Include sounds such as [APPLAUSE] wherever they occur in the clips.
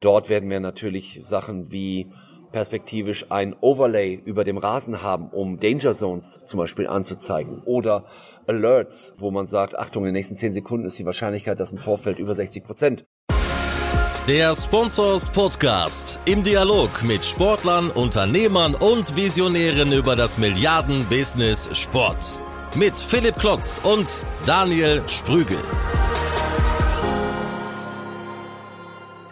Dort werden wir natürlich Sachen wie perspektivisch ein Overlay über dem Rasen haben, um Danger Zones zum Beispiel anzuzeigen oder Alerts, wo man sagt, Achtung, in den nächsten 10 Sekunden ist die Wahrscheinlichkeit, dass ein Tor fällt, über 60 Prozent. Der Sponsors Podcast im Dialog mit Sportlern, Unternehmern und Visionären über das Milliarden-Business Sport. Mit Philipp Klotz und Daniel Sprügel.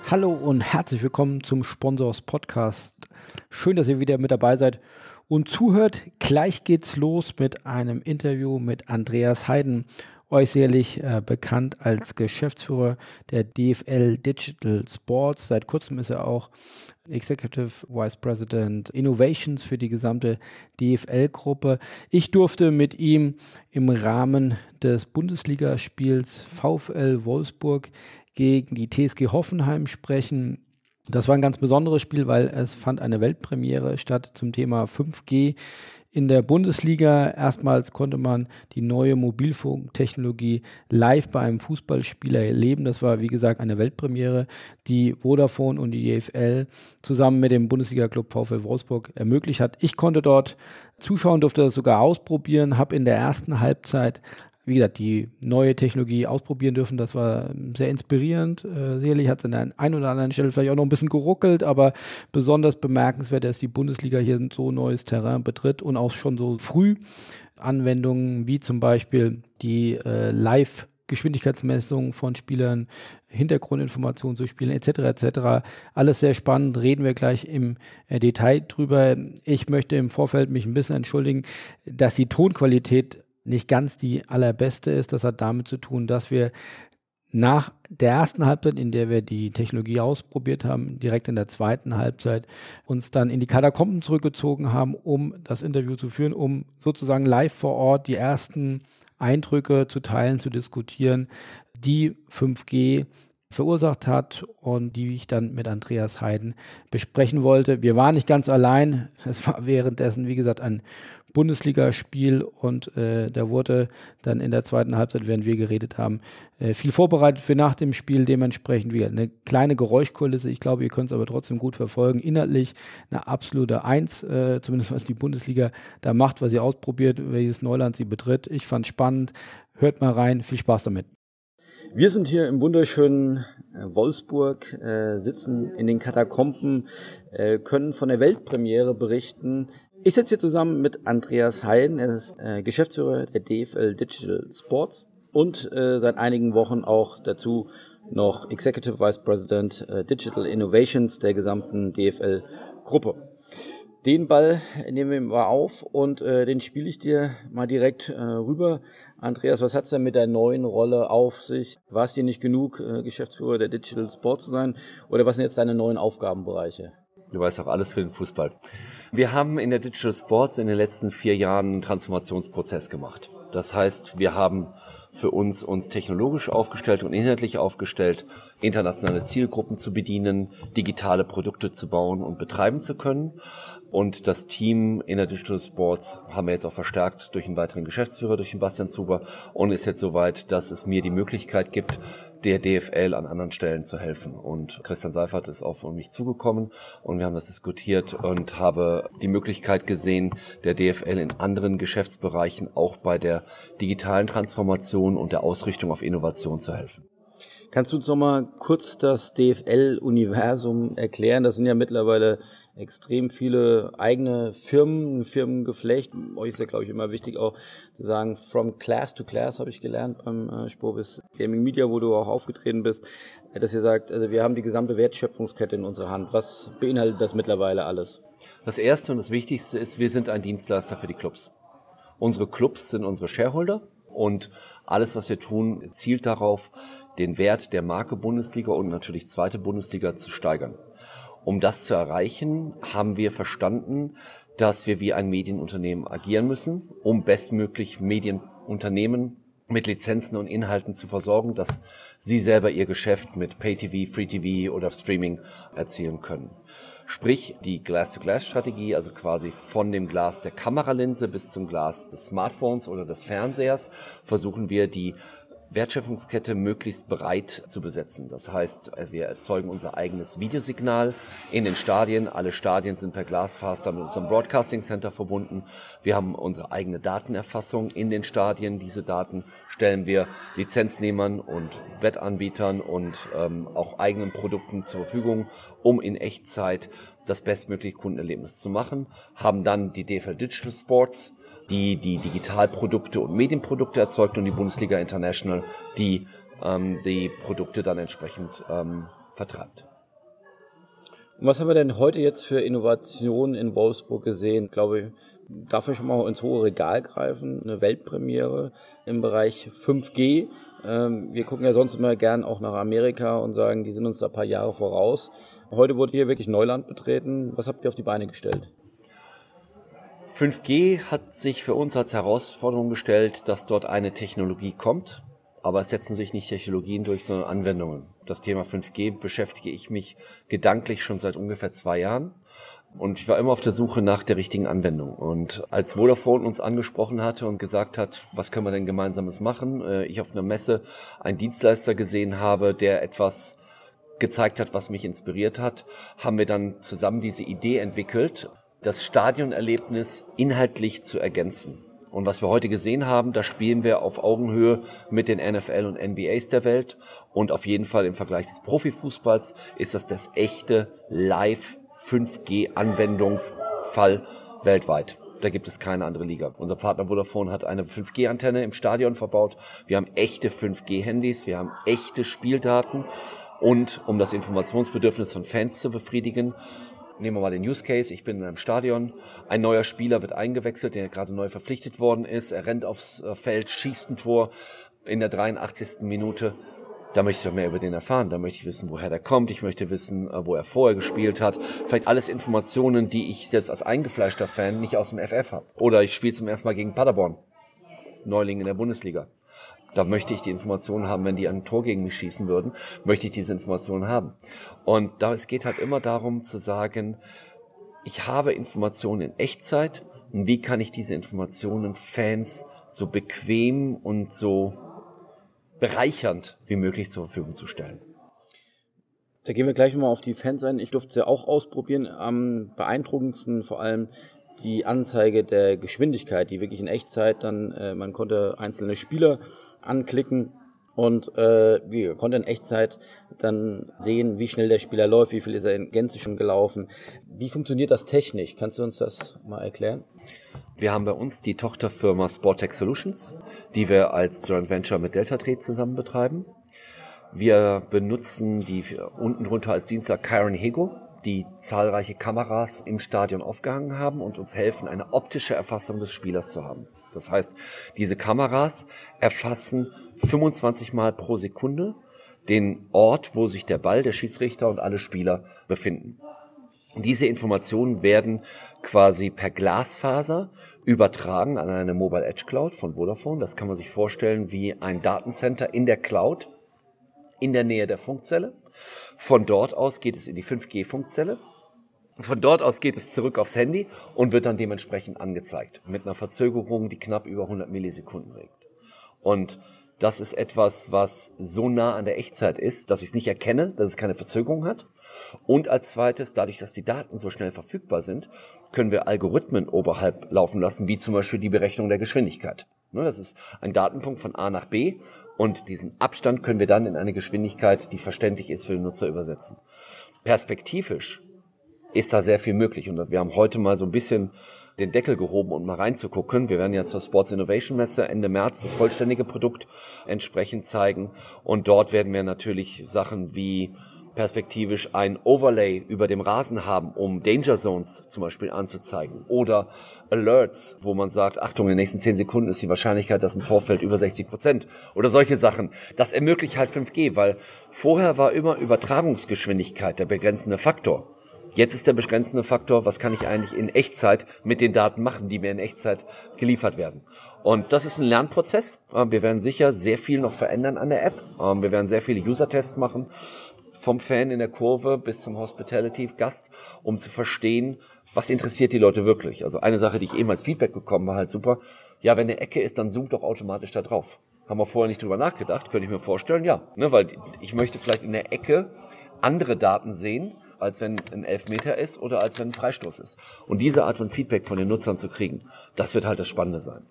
Hallo und herzlich willkommen zum Sponsors Podcast. Schön, dass ihr wieder mit dabei seid und zuhört. Gleich geht's los mit einem Interview mit Andreas Heiden, euch sicherlich äh, bekannt als Geschäftsführer der DFL Digital Sports. Seit kurzem ist er auch Executive Vice President Innovations für die gesamte DFL-Gruppe. Ich durfte mit ihm im Rahmen des Bundesligaspiels VfL Wolfsburg gegen die TSG Hoffenheim sprechen. Das war ein ganz besonderes Spiel, weil es fand eine Weltpremiere statt zum Thema 5G in der Bundesliga. Erstmals konnte man die neue Mobilfunktechnologie live bei einem Fußballspieler erleben. Das war, wie gesagt, eine Weltpremiere, die Vodafone und die DFL zusammen mit dem Bundesliga-Club VfL Wolfsburg ermöglicht hat. Ich konnte dort zuschauen, durfte das sogar ausprobieren, habe in der ersten Halbzeit wie gesagt, die neue Technologie ausprobieren dürfen. Das war sehr inspirierend. Äh, sicherlich hat es an der einen oder anderen Stelle vielleicht auch noch ein bisschen geruckelt, aber besonders bemerkenswert, dass die Bundesliga hier so neues Terrain betritt und auch schon so früh Anwendungen wie zum Beispiel die äh, Live- Geschwindigkeitsmessung von Spielern, Hintergrundinformationen zu Spielen etc. etc. Alles sehr spannend, reden wir gleich im äh, Detail drüber. Ich möchte im Vorfeld mich ein bisschen entschuldigen, dass die Tonqualität nicht ganz die allerbeste ist. Das hat damit zu tun, dass wir nach der ersten Halbzeit, in der wir die Technologie ausprobiert haben, direkt in der zweiten Halbzeit uns dann in die Katakomben zurückgezogen haben, um das Interview zu führen, um sozusagen live vor Ort die ersten Eindrücke zu teilen, zu diskutieren, die 5G verursacht hat und die ich dann mit Andreas Heiden besprechen wollte. Wir waren nicht ganz allein. Es war währenddessen, wie gesagt, ein Bundesligaspiel und äh, da wurde dann in der zweiten Halbzeit, während wir geredet haben, äh, viel vorbereitet für nach dem Spiel. Dementsprechend wie eine kleine Geräuschkulisse. Ich glaube, ihr könnt es aber trotzdem gut verfolgen. Inhaltlich eine absolute Eins, äh, zumindest was die Bundesliga da macht, was sie ausprobiert, welches Neuland sie betritt. Ich fand es spannend. Hört mal rein. Viel Spaß damit. Wir sind hier im wunderschönen äh, Wolfsburg, äh, sitzen in den Katakomben, äh, können von der Weltpremiere berichten, ich sitze hier zusammen mit Andreas Heiden. Er ist äh, Geschäftsführer der DFL Digital Sports und äh, seit einigen Wochen auch dazu noch Executive Vice President äh, Digital Innovations der gesamten DFL-Gruppe. Den Ball nehmen wir mal auf und äh, den spiele ich dir mal direkt äh, rüber. Andreas, was hat's denn mit der neuen Rolle auf sich? War es dir nicht genug, äh, Geschäftsführer der Digital Sports zu sein? Oder was sind jetzt deine neuen Aufgabenbereiche? Du weißt auch alles für den Fußball. Wir haben in der Digital Sports in den letzten vier Jahren einen Transformationsprozess gemacht. Das heißt, wir haben für uns uns technologisch aufgestellt und inhaltlich aufgestellt, internationale Zielgruppen zu bedienen, digitale Produkte zu bauen und betreiben zu können. Und das Team in der Digital Sports haben wir jetzt auch verstärkt durch einen weiteren Geschäftsführer, durch den Bastian Zuber und ist jetzt soweit, dass es mir die Möglichkeit gibt, der DFL an anderen Stellen zu helfen. Und Christian Seifert ist auf mich zugekommen und wir haben das diskutiert und habe die Möglichkeit gesehen, der DFL in anderen Geschäftsbereichen auch bei der digitalen Transformation und der Ausrichtung auf Innovation zu helfen. Kannst du uns noch mal kurz das DFL-Universum erklären? Das sind ja mittlerweile extrem viele eigene Firmen, Firmengeflecht. Euch ist ja, glaube ich, immer wichtig auch zu sagen, from class to class habe ich gelernt beim äh, Spobis Gaming Media, wo du auch aufgetreten bist, äh, dass ihr sagt, also wir haben die gesamte Wertschöpfungskette in unserer Hand. Was beinhaltet das mittlerweile alles? Das Erste und das Wichtigste ist, wir sind ein Dienstleister für die Clubs. Unsere Clubs sind unsere Shareholder und alles, was wir tun, zielt darauf, den Wert der Marke Bundesliga und natürlich zweite Bundesliga zu steigern. Um das zu erreichen, haben wir verstanden, dass wir wie ein Medienunternehmen agieren müssen, um bestmöglich Medienunternehmen mit Lizenzen und Inhalten zu versorgen, dass sie selber ihr Geschäft mit Pay-TV, Free-TV oder Streaming erzielen können. Sprich, die Glass-to-Glass-Strategie, also quasi von dem Glas der Kameralinse bis zum Glas des Smartphones oder des Fernsehers, versuchen wir die Wertschöpfungskette möglichst breit zu besetzen. Das heißt, wir erzeugen unser eigenes Videosignal in den Stadien. Alle Stadien sind per Glasfaser mit unserem Broadcasting Center verbunden. Wir haben unsere eigene Datenerfassung in den Stadien. Diese Daten stellen wir Lizenznehmern und Wettanbietern und ähm, auch eigenen Produkten zur Verfügung, um in Echtzeit das bestmögliche Kundenerlebnis zu machen. Haben dann die DFL Digital Sports die die Digitalprodukte und Medienprodukte erzeugt und die Bundesliga International, die ähm, die Produkte dann entsprechend ähm, vertreibt. Und was haben wir denn heute jetzt für Innovationen in Wolfsburg gesehen? Ich glaube, darf ich schon mal ins hohe Regal greifen? Eine Weltpremiere im Bereich 5G. Ähm, wir gucken ja sonst immer gern auch nach Amerika und sagen, die sind uns da ein paar Jahre voraus. Heute wurde hier wirklich Neuland betreten. Was habt ihr auf die Beine gestellt? 5G hat sich für uns als Herausforderung gestellt, dass dort eine Technologie kommt, aber es setzen sich nicht Technologien durch, sondern Anwendungen. Das Thema 5G beschäftige ich mich gedanklich schon seit ungefähr zwei Jahren. Und ich war immer auf der Suche nach der richtigen Anwendung. Und als Vodafone uns angesprochen hatte und gesagt hat, was können wir denn gemeinsames machen, äh, ich auf einer Messe einen Dienstleister gesehen habe, der etwas gezeigt hat, was mich inspiriert hat, haben wir dann zusammen diese Idee entwickelt, das Stadionerlebnis inhaltlich zu ergänzen. Und was wir heute gesehen haben, da spielen wir auf Augenhöhe mit den NFL und NBAs der Welt. Und auf jeden Fall im Vergleich des Profifußballs ist das das echte Live 5G Anwendungsfall weltweit. Da gibt es keine andere Liga. Unser Partner Vodafone hat eine 5G-Antenne im Stadion verbaut. Wir haben echte 5G-Handys, wir haben echte Spieldaten. Und um das Informationsbedürfnis von Fans zu befriedigen, Nehmen wir mal den Use Case. Ich bin in einem Stadion. Ein neuer Spieler wird eingewechselt, der gerade neu verpflichtet worden ist. Er rennt aufs äh, Feld, schießt ein Tor in der 83. Minute. Da möchte ich doch mehr über den erfahren. Da möchte ich wissen, woher der kommt. Ich möchte wissen, äh, wo er vorher gespielt hat. Vielleicht alles Informationen, die ich selbst als eingefleischter Fan nicht aus dem FF habe. Oder ich spiele zum ersten Mal gegen Paderborn. Neuling in der Bundesliga. Da möchte ich die Informationen haben, wenn die ein Tor gegen mich schießen würden, möchte ich diese Informationen haben. Und da, es geht halt immer darum zu sagen, ich habe Informationen in Echtzeit und wie kann ich diese Informationen Fans so bequem und so bereichernd wie möglich zur Verfügung zu stellen. Da gehen wir gleich mal auf die Fans ein. Ich durfte es ja auch ausprobieren. Am beeindruckendsten vor allem die Anzeige der Geschwindigkeit, die wirklich in Echtzeit dann, äh, man konnte einzelne Spieler anklicken und äh, wir konnten in Echtzeit dann sehen, wie schnell der Spieler läuft, wie viel ist er in Gänze schon gelaufen. Wie funktioniert das technisch? Kannst du uns das mal erklären? Wir haben bei uns die Tochterfirma Sportec Solutions, die wir als Joint Venture mit Delta Trade zusammen betreiben. Wir benutzen die unten drunter als Dienstag Kyron Hego, die zahlreiche Kameras im Stadion aufgehangen haben und uns helfen, eine optische Erfassung des Spielers zu haben. Das heißt, diese Kameras erfassen 25 Mal pro Sekunde den Ort, wo sich der Ball, der Schiedsrichter und alle Spieler befinden. Diese Informationen werden quasi per Glasfaser übertragen an eine Mobile Edge Cloud von Vodafone. Das kann man sich vorstellen wie ein Datencenter in der Cloud in der Nähe der Funkzelle. Von dort aus geht es in die 5G-Funkzelle. Von dort aus geht es zurück aufs Handy und wird dann dementsprechend angezeigt. Mit einer Verzögerung, die knapp über 100 Millisekunden liegt. Und das ist etwas, was so nah an der Echtzeit ist, dass ich es nicht erkenne, dass es keine Verzögerung hat. Und als zweites, dadurch, dass die Daten so schnell verfügbar sind, können wir Algorithmen oberhalb laufen lassen, wie zum Beispiel die Berechnung der Geschwindigkeit. Ne, das ist ein Datenpunkt von A nach B und diesen Abstand können wir dann in eine Geschwindigkeit, die verständlich ist für den Nutzer, übersetzen. Perspektivisch ist da sehr viel möglich. Und wir haben heute mal so ein bisschen den Deckel gehoben um mal reinzugucken. Wir werden ja zur Sports Innovation Messe Ende März das vollständige Produkt entsprechend zeigen. Und dort werden wir natürlich Sachen wie perspektivisch ein Overlay über dem Rasen haben, um Danger Zones zum Beispiel anzuzeigen. Oder Alerts, wo man sagt, Achtung, in den nächsten 10 Sekunden ist die Wahrscheinlichkeit, dass ein Tor fällt, über 60 Prozent. Oder solche Sachen. Das ermöglicht halt 5G, weil vorher war immer Übertragungsgeschwindigkeit der begrenzende Faktor. Jetzt ist der begrenzende Faktor, was kann ich eigentlich in Echtzeit mit den Daten machen, die mir in Echtzeit geliefert werden. Und das ist ein Lernprozess. Ähm, wir werden sicher sehr viel noch verändern an der App. Ähm, wir werden sehr viele User-Tests machen, vom Fan in der Kurve bis zum Hospitality-Gast, um zu verstehen, was interessiert die Leute wirklich? Also eine Sache, die ich eben als Feedback bekommen habe, halt super. Ja, wenn eine Ecke ist, dann zoomt doch automatisch da drauf. Haben wir vorher nicht drüber nachgedacht, könnte ich mir vorstellen, ja. Ne, weil ich möchte vielleicht in der Ecke andere Daten sehen, als wenn ein Elfmeter ist oder als wenn ein Freistoß ist. Und diese Art von Feedback von den Nutzern zu kriegen, das wird halt das Spannende sein.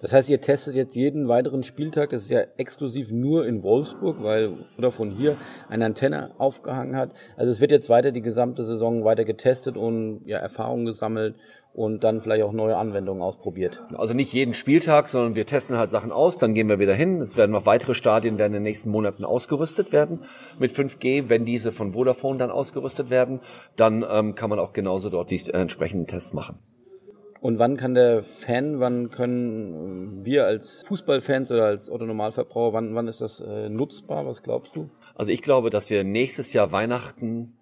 Das heißt, ihr testet jetzt jeden weiteren Spieltag, das ist ja exklusiv nur in Wolfsburg, weil Vodafone hier eine Antenne aufgehangen hat. Also es wird jetzt weiter die gesamte Saison weiter getestet und ja, Erfahrungen gesammelt und dann vielleicht auch neue Anwendungen ausprobiert. Also nicht jeden Spieltag, sondern wir testen halt Sachen aus, dann gehen wir wieder hin. Es werden noch weitere Stadien werden in den nächsten Monaten ausgerüstet werden mit 5G. Wenn diese von Vodafone dann ausgerüstet werden, dann ähm, kann man auch genauso dort die äh, entsprechenden Tests machen. Und wann kann der Fan, wann können wir als Fußballfans oder als Autonormalverbraucher, wann, wann ist das äh, nutzbar? Was glaubst du? Also ich glaube, dass wir nächstes Jahr Weihnachten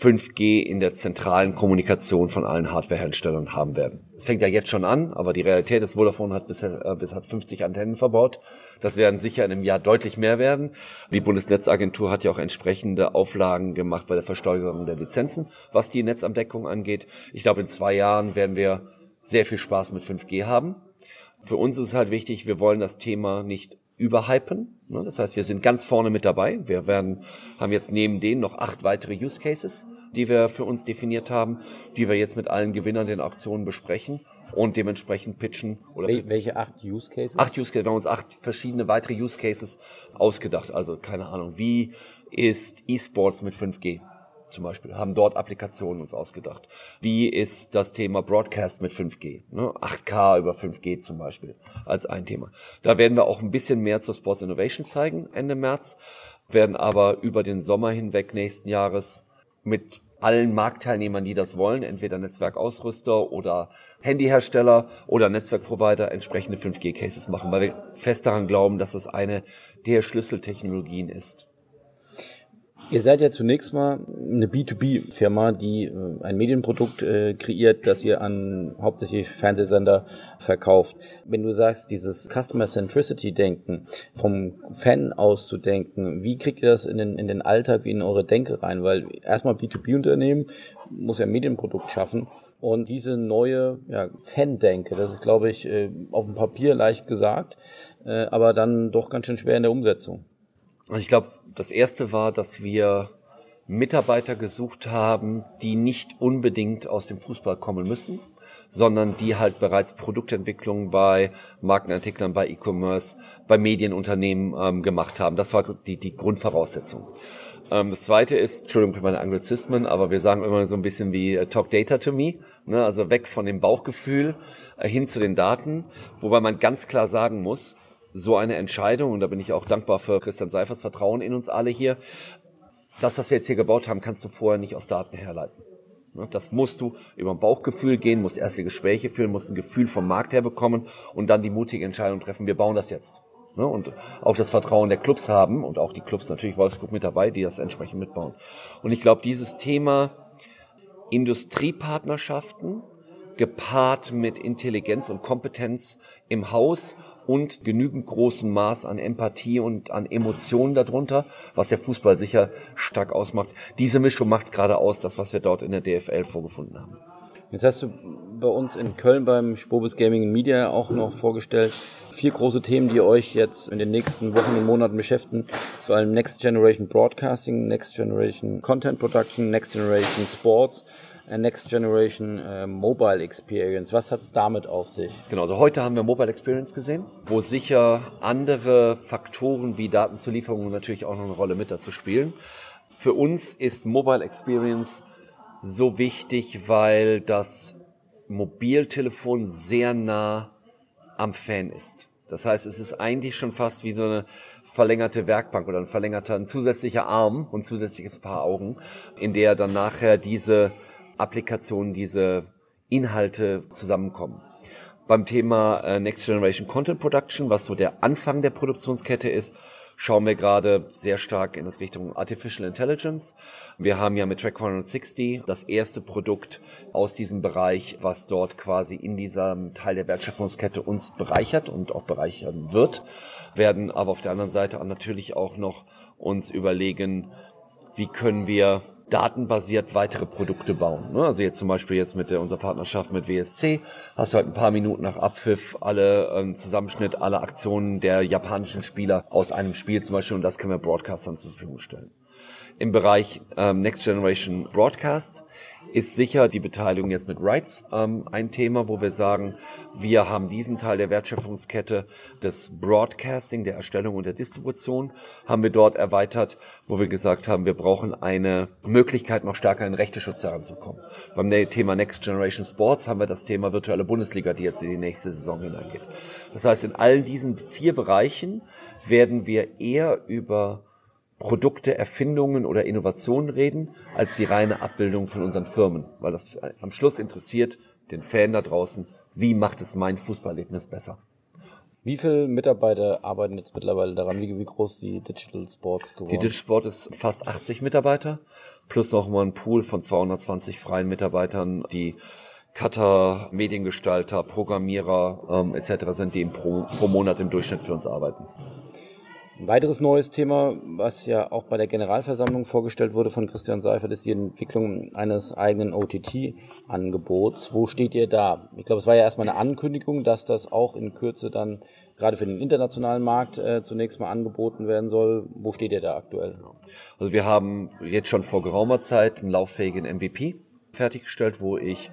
5G in der zentralen Kommunikation von allen Hardwareherstellern haben werden. Es fängt ja jetzt schon an, aber die Realität ist, Vodafone hat bisher äh, bis hat 50 Antennen verbaut. Das werden sicher in einem Jahr deutlich mehr werden. Die Bundesnetzagentur hat ja auch entsprechende Auflagen gemacht bei der Versteuerung der Lizenzen, was die Netzabdeckung angeht. Ich glaube, in zwei Jahren werden wir sehr viel Spaß mit 5G haben. Für uns ist es halt wichtig, wir wollen das Thema nicht überhypen. Ne? Das heißt, wir sind ganz vorne mit dabei. Wir werden, haben jetzt neben denen noch acht weitere Use Cases, die wir für uns definiert haben, die wir jetzt mit allen Gewinnern den Auktionen besprechen und dementsprechend pitchen. Oder Wel welche acht Use Cases? Acht Use Cases. Wir haben uns acht verschiedene weitere Use Cases ausgedacht. Also keine Ahnung, wie ist E-Sports mit 5G? Zum Beispiel, haben dort Applikationen uns ausgedacht. Wie ist das Thema Broadcast mit 5G? Ne? 8K über 5G zum Beispiel als ein Thema. Da werden wir auch ein bisschen mehr zur Sports Innovation zeigen Ende März, werden aber über den Sommer hinweg nächsten Jahres mit allen Marktteilnehmern, die das wollen, entweder Netzwerkausrüster oder Handyhersteller oder Netzwerkprovider entsprechende 5G-Cases machen, weil wir fest daran glauben, dass das eine der Schlüsseltechnologien ist. Ihr seid ja zunächst mal eine B2B-Firma, die äh, ein Medienprodukt äh, kreiert, das ihr an hauptsächlich Fernsehsender verkauft. Wenn du sagst, dieses Customer Centricity-Denken, vom Fan aus zu denken, wie kriegt ihr das in den, in den Alltag, wie in eure Denke rein? Weil erstmal B2B-Unternehmen muss ja ein Medienprodukt schaffen. Und diese neue ja, Fan-Denke, das ist, glaube ich, äh, auf dem Papier leicht gesagt, aber dann doch ganz schön schwer in der Umsetzung. Und ich glaube, das erste war, dass wir Mitarbeiter gesucht haben, die nicht unbedingt aus dem Fußball kommen müssen, sondern die halt bereits Produktentwicklung bei Markenartiklern, bei E-Commerce, bei Medienunternehmen ähm, gemacht haben. Das war die, die Grundvoraussetzung. Ähm, das zweite ist, Entschuldigung für meine Anglizismen, aber wir sagen immer so ein bisschen wie uh, Talk Data to me, ne? also weg von dem Bauchgefühl äh, hin zu den Daten, wobei man ganz klar sagen muss, so eine Entscheidung, und da bin ich auch dankbar für Christian Seifers Vertrauen in uns alle hier, das, was wir jetzt hier gebaut haben, kannst du vorher nicht aus Daten herleiten. Ne, das musst du über ein Bauchgefühl gehen, musst erste Gespräche führen, musst ein Gefühl vom Markt her bekommen und dann die mutige Entscheidung treffen, wir bauen das jetzt. Ne, und auch das Vertrauen der Clubs haben und auch die Clubs natürlich Wolfsburg mit dabei, die das entsprechend mitbauen. Und ich glaube, dieses Thema Industriepartnerschaften gepaart mit Intelligenz und Kompetenz im Haus und genügend großen Maß an Empathie und an Emotionen darunter, was der Fußball sicher stark ausmacht. Diese Mischung macht es gerade aus, das, was wir dort in der DFL vorgefunden haben. Jetzt hast du bei uns in Köln beim Spobis Gaming Media auch noch vorgestellt, vier große Themen, die euch jetzt in den nächsten Wochen und Monaten beschäftigen. Vor allem Next Generation Broadcasting, Next Generation Content Production, Next Generation Sports Next Generation äh, Mobile Experience. Was hat es damit auf sich? Genau, also heute haben wir Mobile Experience gesehen, wo sicher andere Faktoren wie Datenzulieferung natürlich auch noch eine Rolle mit dazu spielen. Für uns ist Mobile Experience so wichtig, weil das Mobiltelefon sehr nah am Fan ist. Das heißt, es ist eigentlich schon fast wie so eine verlängerte Werkbank oder ein verlängerter, ein zusätzlicher Arm und zusätzliches Paar Augen, in der dann nachher diese Applikationen, diese Inhalte zusammenkommen. Beim Thema äh, Next Generation Content Production, was so der Anfang der Produktionskette ist, schauen wir gerade sehr stark in das Richtung Artificial Intelligence. Wir haben ja mit Track 160 das erste Produkt aus diesem Bereich, was dort quasi in diesem Teil der Wertschöpfungskette uns bereichert und auch bereichern wird, werden aber auf der anderen Seite natürlich auch noch uns überlegen, wie können wir datenbasiert weitere Produkte bauen. Ne? Also jetzt zum Beispiel jetzt mit der, unserer Partnerschaft mit WSC hast du halt ein paar Minuten nach Abpfiff alle ähm, Zusammenschnitt, alle Aktionen der japanischen Spieler aus einem Spiel zum Beispiel und das können wir Broadcastern zur Verfügung stellen. Im Bereich ähm, Next Generation Broadcast ist sicher die Beteiligung jetzt mit Rights ähm, ein Thema, wo wir sagen, wir haben diesen Teil der Wertschöpfungskette des Broadcasting, der Erstellung und der Distribution, haben wir dort erweitert, wo wir gesagt haben, wir brauchen eine Möglichkeit, noch stärker in Rechteschutz heranzukommen. Beim Thema Next Generation Sports haben wir das Thema virtuelle Bundesliga, die jetzt in die nächste Saison hineingeht. Das heißt, in allen diesen vier Bereichen werden wir eher über Produkte, Erfindungen oder Innovationen reden, als die reine Abbildung von unseren Firmen. Weil das am Schluss interessiert den Fan da draußen, wie macht es mein Fußballerlebnis besser. Wie viele Mitarbeiter arbeiten jetzt mittlerweile daran? Wie, wie groß die Digital Sports geworden? Die Digital Sport ist fast 80 Mitarbeiter, plus noch mal ein Pool von 220 freien Mitarbeitern, die Cutter, Mediengestalter, Programmierer ähm, etc. sind, die pro, pro Monat im Durchschnitt für uns arbeiten. Ein weiteres neues Thema, was ja auch bei der Generalversammlung vorgestellt wurde von Christian Seifert, ist die Entwicklung eines eigenen OTT-Angebots. Wo steht ihr da? Ich glaube, es war ja erstmal eine Ankündigung, dass das auch in Kürze dann gerade für den internationalen Markt äh, zunächst mal angeboten werden soll. Wo steht ihr da aktuell? Also wir haben jetzt schon vor geraumer Zeit einen lauffähigen MVP fertiggestellt, wo ich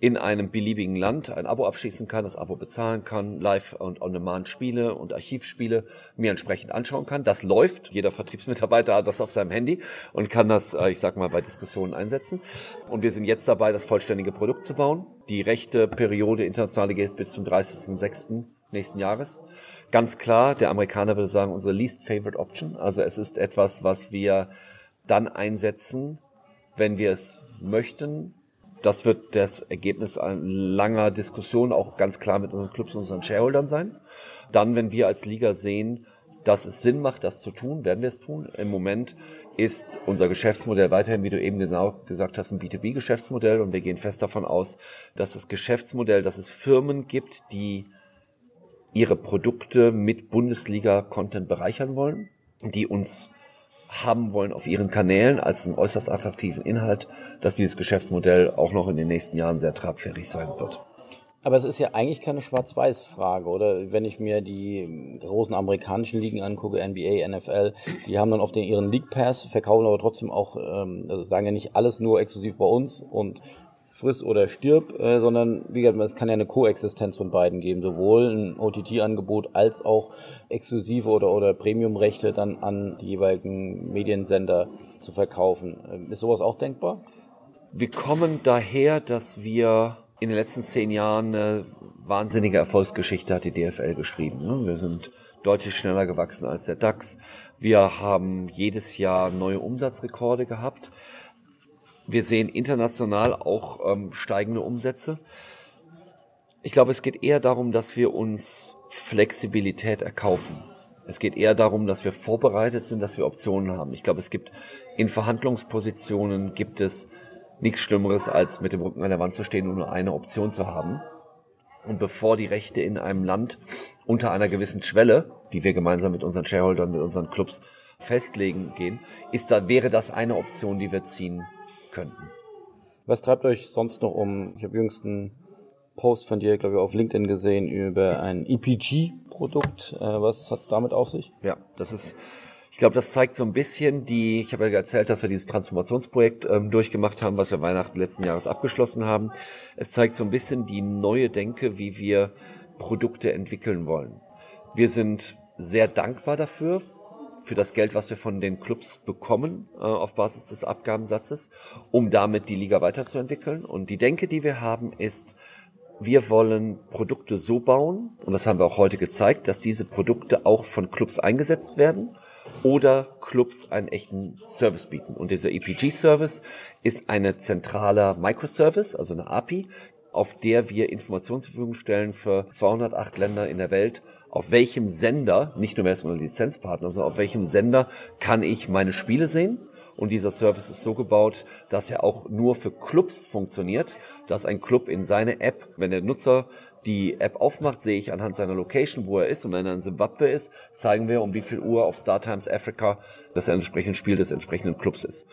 in einem beliebigen Land ein Abo abschließen kann, das Abo bezahlen kann, Live- und On-Demand-Spiele und Archivspiele mir entsprechend anschauen kann. Das läuft. Jeder Vertriebsmitarbeiter hat das auf seinem Handy und kann das, äh, ich sag mal, bei Diskussionen einsetzen. Und wir sind jetzt dabei, das vollständige Produkt zu bauen. Die rechte Periode internationale geht bis zum 30.06. nächsten Jahres. Ganz klar, der Amerikaner würde sagen, unsere least favorite option. Also es ist etwas, was wir dann einsetzen, wenn wir es möchten, das wird das Ergebnis langer Diskussion auch ganz klar mit unseren Clubs und unseren Shareholdern sein. Dann, wenn wir als Liga sehen, dass es Sinn macht, das zu tun, werden wir es tun. Im Moment ist unser Geschäftsmodell weiterhin, wie du eben genau gesagt hast, ein B2B-Geschäftsmodell und wir gehen fest davon aus, dass das Geschäftsmodell, dass es Firmen gibt, die ihre Produkte mit Bundesliga-Content bereichern wollen, die uns haben wollen auf ihren Kanälen als einen äußerst attraktiven Inhalt, dass dieses Geschäftsmodell auch noch in den nächsten Jahren sehr tragfähig sein wird. Aber es ist ja eigentlich keine Schwarz-Weiß-Frage, oder? Wenn ich mir die großen amerikanischen Ligen angucke, NBA, NFL, die haben dann oft ihren League Pass, verkaufen aber trotzdem auch, ähm, also sagen ja nicht alles nur exklusiv bei uns und friss oder stirb, äh, sondern wie gesagt, es kann ja eine Koexistenz von beiden geben, sowohl ein OTT-Angebot als auch exklusive oder, oder Premium-Rechte dann an die jeweiligen Mediensender zu verkaufen. Ähm, ist sowas auch denkbar? Wir kommen daher, dass wir in den letzten zehn Jahren eine wahnsinnige Erfolgsgeschichte hat die DFL geschrieben. Ne? Wir sind deutlich schneller gewachsen als der DAX. Wir haben jedes Jahr neue Umsatzrekorde gehabt. Wir sehen international auch ähm, steigende Umsätze. Ich glaube, es geht eher darum, dass wir uns Flexibilität erkaufen. Es geht eher darum, dass wir vorbereitet sind, dass wir Optionen haben. Ich glaube, es gibt in Verhandlungspositionen gibt es nichts Schlimmeres, als mit dem Rücken an der Wand zu stehen und nur eine Option zu haben. Und bevor die Rechte in einem Land unter einer gewissen Schwelle, die wir gemeinsam mit unseren Shareholdern, mit unseren Clubs festlegen gehen, ist da, wäre das eine Option, die wir ziehen könnten. Was treibt euch sonst noch um? Ich habe jüngst einen Post von dir, glaube ich, auf LinkedIn gesehen über ein EPG-Produkt. Äh, was hat es damit auf sich? Ja, das ist, ich glaube, das zeigt so ein bisschen die, ich habe ja erzählt, dass wir dieses Transformationsprojekt ähm, durchgemacht haben, was wir Weihnachten letzten Jahres abgeschlossen haben. Es zeigt so ein bisschen die neue Denke, wie wir Produkte entwickeln wollen. Wir sind sehr dankbar dafür, für das Geld, was wir von den Clubs bekommen äh, auf Basis des Abgabensatzes, um damit die Liga weiterzuentwickeln. Und die Denke, die wir haben, ist, wir wollen Produkte so bauen, und das haben wir auch heute gezeigt, dass diese Produkte auch von Clubs eingesetzt werden oder Clubs einen echten Service bieten. Und dieser EPG-Service ist eine zentraler Microservice, also eine API, auf der wir Informationen zur Verfügung stellen für 208 Länder in der Welt auf welchem Sender, nicht nur wer ist ein Lizenzpartner, sondern auf welchem Sender kann ich meine Spiele sehen. Und dieser Service ist so gebaut, dass er auch nur für Clubs funktioniert, dass ein Club in seine App, wenn der Nutzer die App aufmacht, sehe ich anhand seiner Location, wo er ist. Und wenn er in Zimbabwe ist, zeigen wir, um wie viel Uhr auf Star Times Africa das entsprechende Spiel des entsprechenden Clubs ist.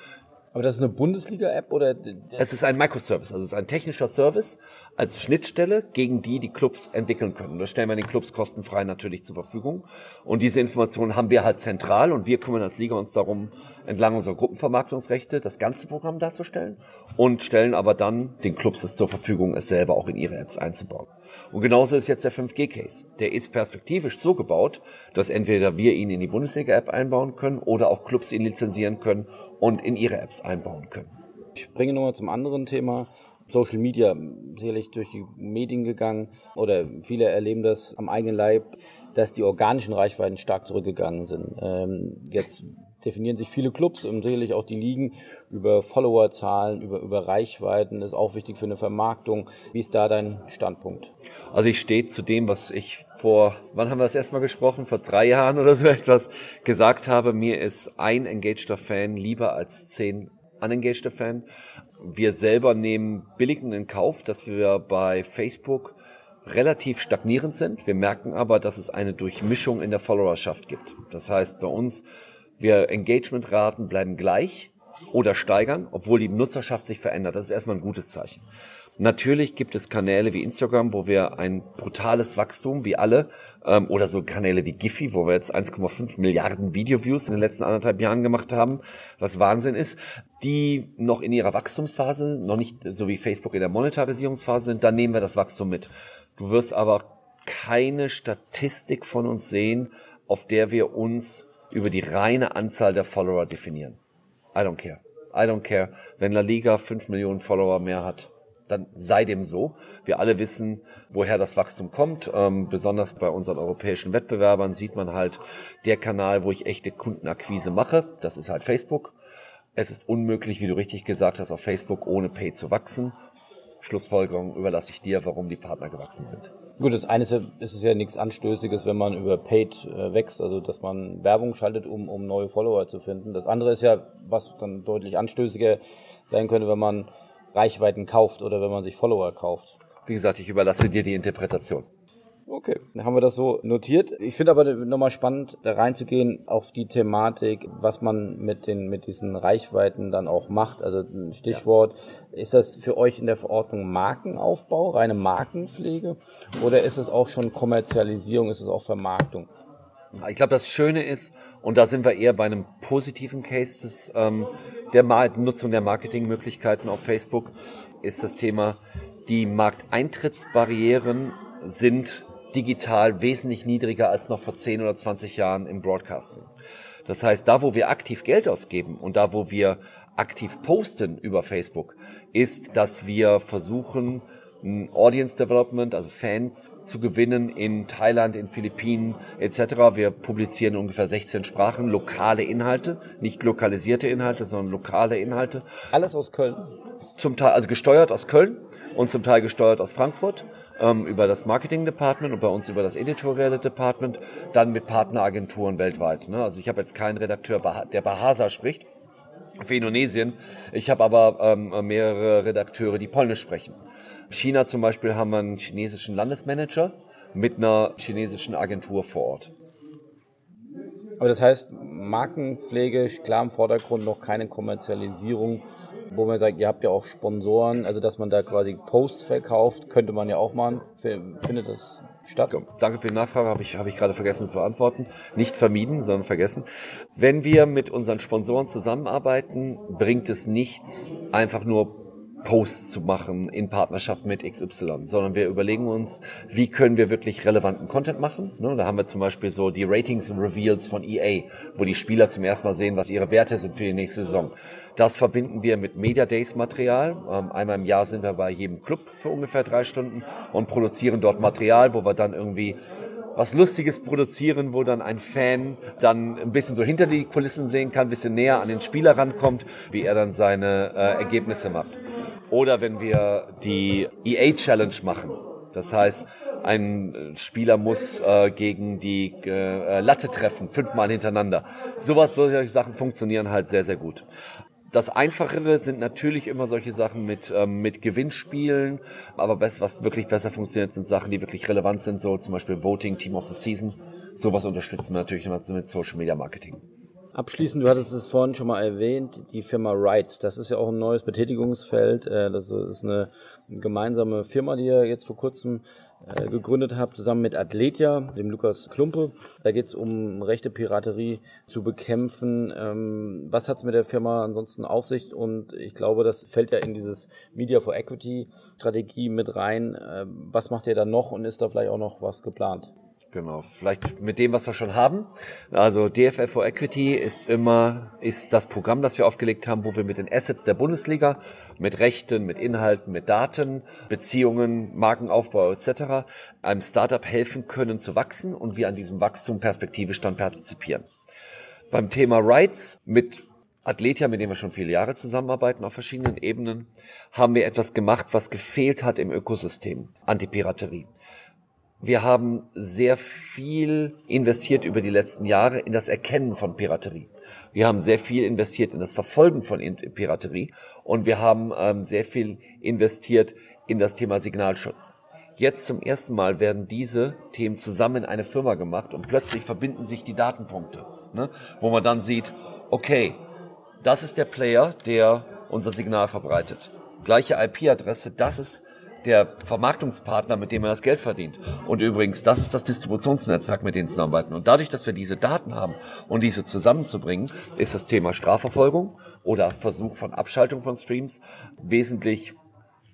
Aber das ist eine Bundesliga-App oder? Es ist ein Microservice, also es ist ein technischer Service als Schnittstelle, gegen die die Clubs entwickeln können. Das stellen wir den Clubs kostenfrei natürlich zur Verfügung. Und diese Informationen haben wir halt zentral und wir kümmern als Liga uns darum, entlang unserer Gruppenvermarktungsrechte das ganze Programm darzustellen und stellen aber dann den Clubs es zur Verfügung, es selber auch in ihre Apps einzubauen. Und genauso ist jetzt der 5G-Case. Der ist perspektivisch so gebaut, dass entweder wir ihn in die Bundesliga-App einbauen können oder auch Clubs ihn lizenzieren können und in ihre Apps einbauen können. Ich springe nochmal zum anderen Thema. Social Media sicherlich durch die Medien gegangen oder viele erleben das am eigenen Leib, dass die organischen Reichweiten stark zurückgegangen sind. Ähm, jetzt definieren sich viele Clubs und sicherlich auch die Ligen über Followerzahlen, über, über Reichweiten. Ist auch wichtig für eine Vermarktung. Wie ist da dein Standpunkt? Also ich stehe zu dem, was ich vor, wann haben wir das erstmal gesprochen? Vor drei Jahren oder so [LAUGHS] etwas gesagt habe. Mir ist ein engageder Fan lieber als zehn unengageder Fan. Wir selber nehmen billigend in Kauf, dass wir bei Facebook relativ stagnierend sind. Wir merken aber, dass es eine Durchmischung in der Followerschaft gibt. Das heißt, bei uns wir Engagementraten bleiben gleich oder steigern, obwohl die Nutzerschaft sich verändert. Das ist erstmal ein gutes Zeichen. Natürlich gibt es Kanäle wie Instagram, wo wir ein brutales Wachstum, wie alle, ähm, oder so Kanäle wie Giphy, wo wir jetzt 1,5 Milliarden Videoviews in den letzten anderthalb Jahren gemacht haben, was Wahnsinn ist, die noch in ihrer Wachstumsphase, noch nicht so wie Facebook in der Monetarisierungsphase sind, dann nehmen wir das Wachstum mit. Du wirst aber keine Statistik von uns sehen, auf der wir uns über die reine Anzahl der Follower definieren. I don't care. I don't care. Wenn La Liga fünf Millionen Follower mehr hat, dann sei dem so. Wir alle wissen, woher das Wachstum kommt. Ähm, besonders bei unseren europäischen Wettbewerbern sieht man halt, der Kanal, wo ich echte Kundenakquise mache, das ist halt Facebook. Es ist unmöglich, wie du richtig gesagt hast, auf Facebook ohne Pay zu wachsen. Schlussfolgerung überlasse ich dir, warum die Partner gewachsen sind. Gut, das eine ist, ja, es ja nichts Anstößiges, wenn man über Paid äh, wächst, also dass man Werbung schaltet, um, um neue Follower zu finden. Das andere ist ja, was dann deutlich anstößiger sein könnte, wenn man Reichweiten kauft oder wenn man sich Follower kauft. Wie gesagt, ich überlasse dir die Interpretation. Okay, dann haben wir das so notiert. Ich finde aber nochmal spannend, da reinzugehen auf die Thematik, was man mit den mit diesen Reichweiten dann auch macht. Also ein Stichwort, ja. ist das für euch in der Verordnung Markenaufbau, reine Markenpflege oder ist es auch schon Kommerzialisierung, ist es auch Vermarktung? Ich glaube, das Schöne ist, und da sind wir eher bei einem positiven Case des, ähm, der Nutzung der Marketingmöglichkeiten auf Facebook, ist das Thema, die Markteintrittsbarrieren sind digital wesentlich niedriger als noch vor 10 oder 20 Jahren im Broadcasting. Das heißt, da wo wir aktiv Geld ausgeben und da wo wir aktiv posten über Facebook, ist, dass wir versuchen, Audience Development, also Fans zu gewinnen in Thailand, in Philippinen etc. Wir publizieren ungefähr 16 Sprachen lokale Inhalte, nicht lokalisierte Inhalte, sondern lokale Inhalte. Alles aus Köln? Zum Teil, also gesteuert aus Köln und zum Teil gesteuert aus Frankfurt ähm, über das Marketing Department und bei uns über das Editorial Department, dann mit Partneragenturen weltweit. Ne? Also ich habe jetzt keinen Redakteur, der Bahasa spricht für Indonesien. Ich habe aber ähm, mehrere Redakteure, die Polnisch sprechen. China zum Beispiel haben wir einen chinesischen Landesmanager mit einer chinesischen Agentur vor Ort. Aber das heißt, Markenpflege, klar im Vordergrund noch keine Kommerzialisierung wo man sagt, ihr habt ja auch Sponsoren, also dass man da quasi Posts verkauft, könnte man ja auch machen. Findet das statt? Danke für die Nachfrage, habe ich, habe ich gerade vergessen zu beantworten. Nicht vermieden, sondern vergessen. Wenn wir mit unseren Sponsoren zusammenarbeiten, bringt es nichts, einfach nur Posts zu machen in Partnerschaft mit XY, sondern wir überlegen uns, wie können wir wirklich relevanten Content machen. Ne, da haben wir zum Beispiel so die Ratings und Reveals von EA, wo die Spieler zum ersten Mal sehen, was ihre Werte sind für die nächste Saison. Das verbinden wir mit Media Days Material. Ähm, einmal im Jahr sind wir bei jedem Club für ungefähr drei Stunden und produzieren dort Material, wo wir dann irgendwie was Lustiges produzieren, wo dann ein Fan dann ein bisschen so hinter die Kulissen sehen kann, ein bisschen näher an den Spieler rankommt, wie er dann seine äh, Ergebnisse macht. Oder wenn wir die EA Challenge machen. Das heißt, ein Spieler muss äh, gegen die äh, Latte treffen, fünfmal hintereinander. Sowas, solche Sachen funktionieren halt sehr, sehr gut. Das Einfachere sind natürlich immer solche Sachen mit, ähm, mit Gewinnspielen, aber was wirklich besser funktioniert, sind Sachen, die wirklich relevant sind, so zum Beispiel Voting, Team of the Season. Sowas unterstützen wir natürlich immer mit Social Media Marketing. Abschließend, du hattest es vorhin schon mal erwähnt, die Firma Rights. Das ist ja auch ein neues Betätigungsfeld. Äh, das ist eine gemeinsame Firma, die ihr jetzt vor kurzem äh, gegründet habt, zusammen mit Athletia, dem Lukas Klumpe. Da geht es um rechte Piraterie zu bekämpfen. Ähm, was hat es mit der Firma ansonsten auf sich? Und ich glaube, das fällt ja in dieses Media for Equity Strategie mit rein. Äh, was macht ihr da noch und ist da vielleicht auch noch was geplant? Genau, vielleicht mit dem, was wir schon haben. Also DFL for Equity ist immer, ist das Programm, das wir aufgelegt haben, wo wir mit den Assets der Bundesliga, mit Rechten, mit Inhalten, mit Daten, Beziehungen, Markenaufbau etc. einem Startup helfen können zu wachsen und wir an diesem Wachstum perspektivisch dann partizipieren. Beim Thema Rights mit Athletia, mit dem wir schon viele Jahre zusammenarbeiten auf verschiedenen Ebenen, haben wir etwas gemacht, was gefehlt hat im Ökosystem Antipiraterie. Wir haben sehr viel investiert über die letzten Jahre in das Erkennen von Piraterie. Wir haben sehr viel investiert in das Verfolgen von Piraterie und wir haben ähm, sehr viel investiert in das Thema Signalschutz. Jetzt zum ersten Mal werden diese Themen zusammen in eine Firma gemacht und plötzlich verbinden sich die Datenpunkte, ne? wo man dann sieht, okay, das ist der Player, der unser Signal verbreitet. Gleiche IP-Adresse, das ist der Vermarktungspartner, mit dem er das Geld verdient. Und übrigens, das ist das Distributionsnetzwerk, mit dem zusammenarbeiten. Und dadurch, dass wir diese Daten haben und diese zusammenzubringen, ist das Thema Strafverfolgung oder Versuch von Abschaltung von Streams wesentlich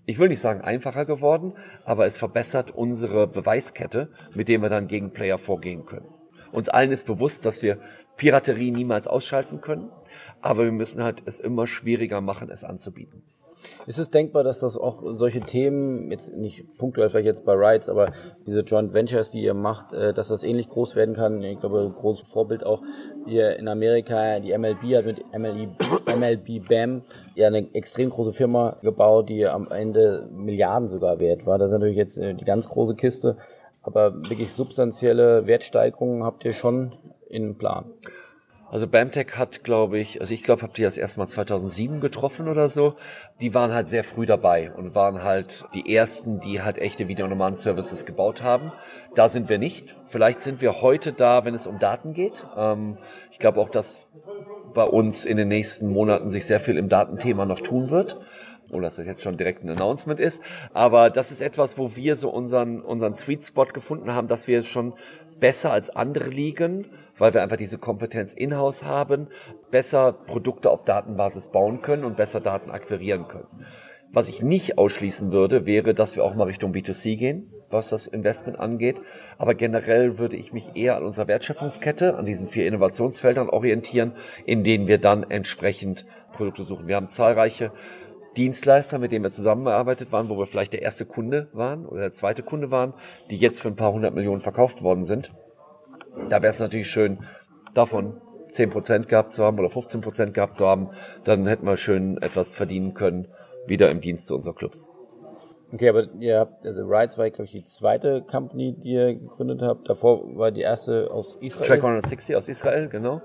ich will nicht sagen einfacher geworden, aber es verbessert unsere Beweiskette, mit dem wir dann gegen Player vorgehen können. Uns allen ist bewusst, dass wir Piraterie niemals ausschalten können, aber wir müssen halt es immer schwieriger machen, es anzubieten. Ist es denkbar, dass das auch solche Themen, jetzt nicht punktuell vielleicht jetzt bei Rides, aber diese Joint Ventures, die ihr macht, äh, dass das ähnlich groß werden kann? Ich glaube, großes Vorbild auch hier in Amerika, die MLB hat mit MLB, MLB BAM ja eine extrem große Firma gebaut, die am Ende Milliarden sogar wert war. Das ist natürlich jetzt äh, die ganz große Kiste, aber wirklich substanzielle Wertsteigerungen habt ihr schon in Plan. Also BAMTech hat, glaube ich, also ich glaube, habt ihr das erstmal 2007 getroffen oder so. Die waren halt sehr früh dabei und waren halt die ersten, die halt echte Video-on-Demand-Services gebaut haben. Da sind wir nicht. Vielleicht sind wir heute da, wenn es um Daten geht. Ähm, ich glaube auch, dass bei uns in den nächsten Monaten sich sehr viel im Datenthema noch tun wird ohne dass das jetzt schon direkt ein Announcement ist. Aber das ist etwas, wo wir so unseren, unseren Sweet Spot gefunden haben, dass wir schon besser als andere liegen, weil wir einfach diese Kompetenz in-house haben, besser Produkte auf Datenbasis bauen können und besser Daten akquirieren können. Was ich nicht ausschließen würde, wäre, dass wir auch mal Richtung B2C gehen, was das Investment angeht. Aber generell würde ich mich eher an unserer Wertschöpfungskette, an diesen vier Innovationsfeldern orientieren, in denen wir dann entsprechend Produkte suchen. Wir haben zahlreiche Dienstleister, mit denen wir zusammengearbeitet waren, wo wir vielleicht der erste Kunde waren oder der zweite Kunde waren, die jetzt für ein paar hundert Millionen verkauft worden sind. Da wäre es natürlich schön, davon 10% gehabt zu haben oder 15% gehabt zu haben. Dann hätten wir schön etwas verdienen können, wieder im Dienste unserer Clubs. Okay, aber ihr habt, also Rides war, glaube ich, die zweite Company, die ihr gegründet habt. Davor war die erste aus Israel. Track 160 aus Israel, genau.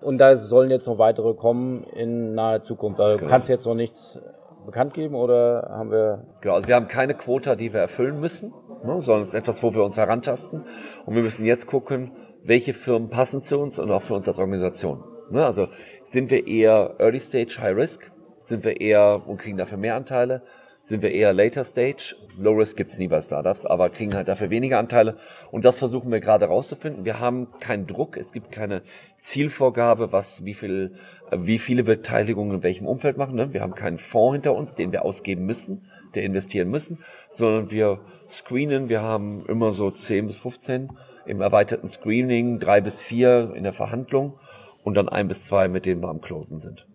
Und da sollen jetzt noch weitere kommen in naher Zukunft. Da genau. kannst jetzt noch nichts bekannt geben oder haben wir? Genau, also wir haben keine Quota, die wir erfüllen müssen, ne, sondern es ist etwas, wo wir uns herantasten und wir müssen jetzt gucken, welche Firmen passen zu uns und auch für uns als Organisation. Ne, also sind wir eher Early Stage, High Risk, sind wir eher und kriegen dafür mehr Anteile, sind wir eher Later Stage. Low Risk gibt's nie bei Startups, aber kriegen halt dafür weniger Anteile. Und das versuchen wir gerade rauszufinden. Wir haben keinen Druck, es gibt keine Zielvorgabe, was wie viel wie viele Beteiligungen in welchem Umfeld machen. Ne? Wir haben keinen Fonds hinter uns, den wir ausgeben müssen, der investieren müssen, sondern wir screenen. Wir haben immer so 10 bis 15 im erweiterten Screening, drei bis vier in der Verhandlung und dann ein bis zwei, mit denen wir am Closen sind.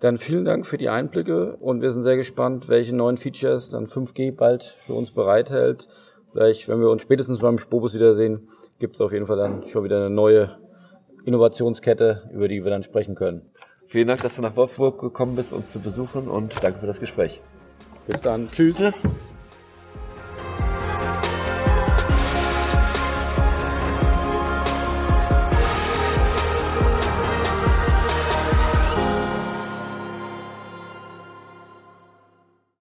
Dann vielen Dank für die Einblicke und wir sind sehr gespannt, welche neuen Features dann 5G bald für uns bereithält. Vielleicht, wenn wir uns spätestens beim Spobus wiedersehen, gibt es auf jeden Fall dann schon wieder eine neue Innovationskette, über die wir dann sprechen können. Vielen Dank, dass du nach Wolfsburg gekommen bist, uns zu besuchen und danke für das Gespräch. Bis dann. Tschüss. Tschüss.